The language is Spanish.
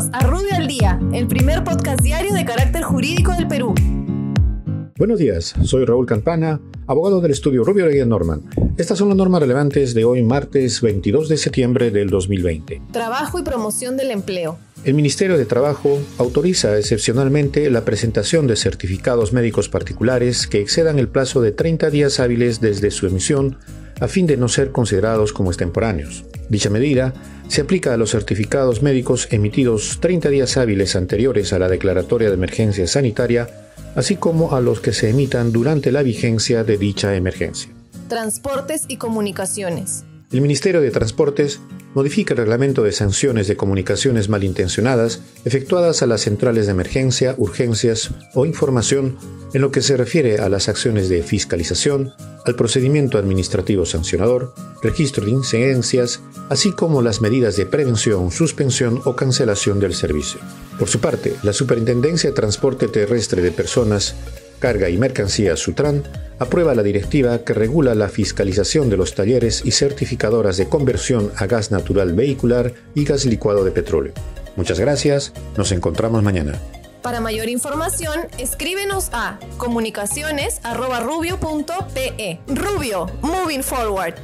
Bienvenidos a Rubio al Día, el primer podcast diario de carácter jurídico del Perú. Buenos días, soy Raúl Campana, abogado del estudio Rubio Leguía Norman. Estas son las normas relevantes de hoy, martes 22 de septiembre del 2020. Trabajo y promoción del empleo. El Ministerio de Trabajo autoriza excepcionalmente la presentación de certificados médicos particulares que excedan el plazo de 30 días hábiles desde su emisión a fin de no ser considerados como extemporáneos. Dicha medida se aplica a los certificados médicos emitidos 30 días hábiles anteriores a la declaratoria de emergencia sanitaria, así como a los que se emitan durante la vigencia de dicha emergencia. Transportes y comunicaciones. El Ministerio de Transportes modifica el reglamento de sanciones de comunicaciones malintencionadas efectuadas a las centrales de emergencia, urgencias o información en lo que se refiere a las acciones de fiscalización, al procedimiento administrativo sancionador, registro de incidencias, así como las medidas de prevención, suspensión o cancelación del servicio. Por su parte, la Superintendencia de Transporte Terrestre de Personas Carga y Mercancías Sutran aprueba la directiva que regula la fiscalización de los talleres y certificadoras de conversión a gas natural vehicular y gas licuado de petróleo. Muchas gracias, nos encontramos mañana. Para mayor información, escríbenos a comunicaciones.rubio.pe. Rubio, moving forward.